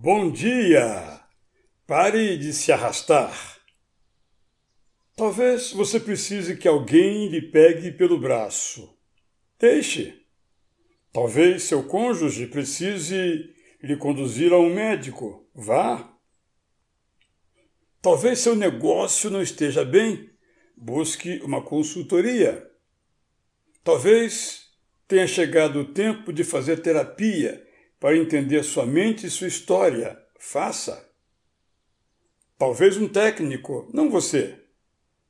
Bom dia! Pare de se arrastar. Talvez você precise que alguém lhe pegue pelo braço. Deixe. Talvez seu cônjuge precise lhe conduzir a um médico. Vá. Talvez seu negócio não esteja bem. Busque uma consultoria. Talvez tenha chegado o tempo de fazer terapia para entender sua mente e sua história. Faça. Talvez um técnico, não você,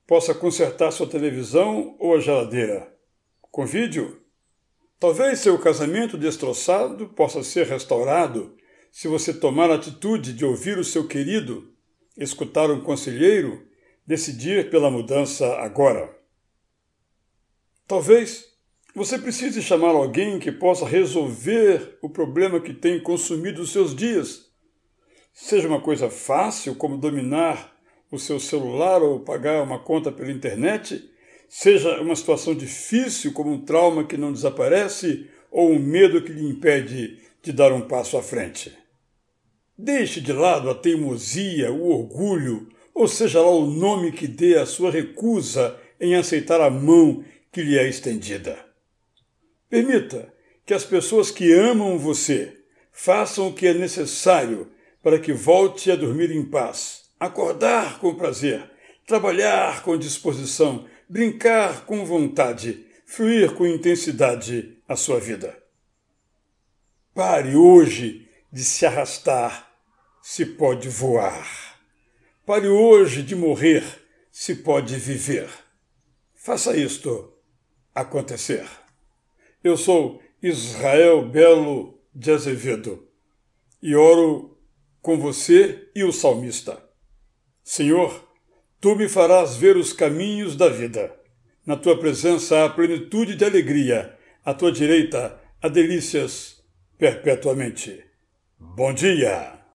possa consertar sua televisão ou a geladeira. Convide-o. Talvez seu casamento destroçado possa ser restaurado se você tomar a atitude de ouvir o seu querido, escutar um conselheiro, decidir pela mudança agora. Talvez você precisa chamar alguém que possa resolver o problema que tem consumido os seus dias. Seja uma coisa fácil, como dominar o seu celular ou pagar uma conta pela internet, seja uma situação difícil, como um trauma que não desaparece ou um medo que lhe impede de dar um passo à frente. Deixe de lado a teimosia, o orgulho, ou seja lá o nome que dê à sua recusa em aceitar a mão que lhe é estendida. Permita que as pessoas que amam você façam o que é necessário para que volte a dormir em paz, acordar com prazer, trabalhar com disposição, brincar com vontade, fluir com intensidade a sua vida. Pare hoje de se arrastar, se pode voar. Pare hoje de morrer, se pode viver. Faça isto acontecer. Eu sou Israel Belo de Azevedo e oro com você e o salmista. Senhor, tu me farás ver os caminhos da vida. Na tua presença há plenitude de alegria, à tua direita há delícias perpetuamente. Bom dia!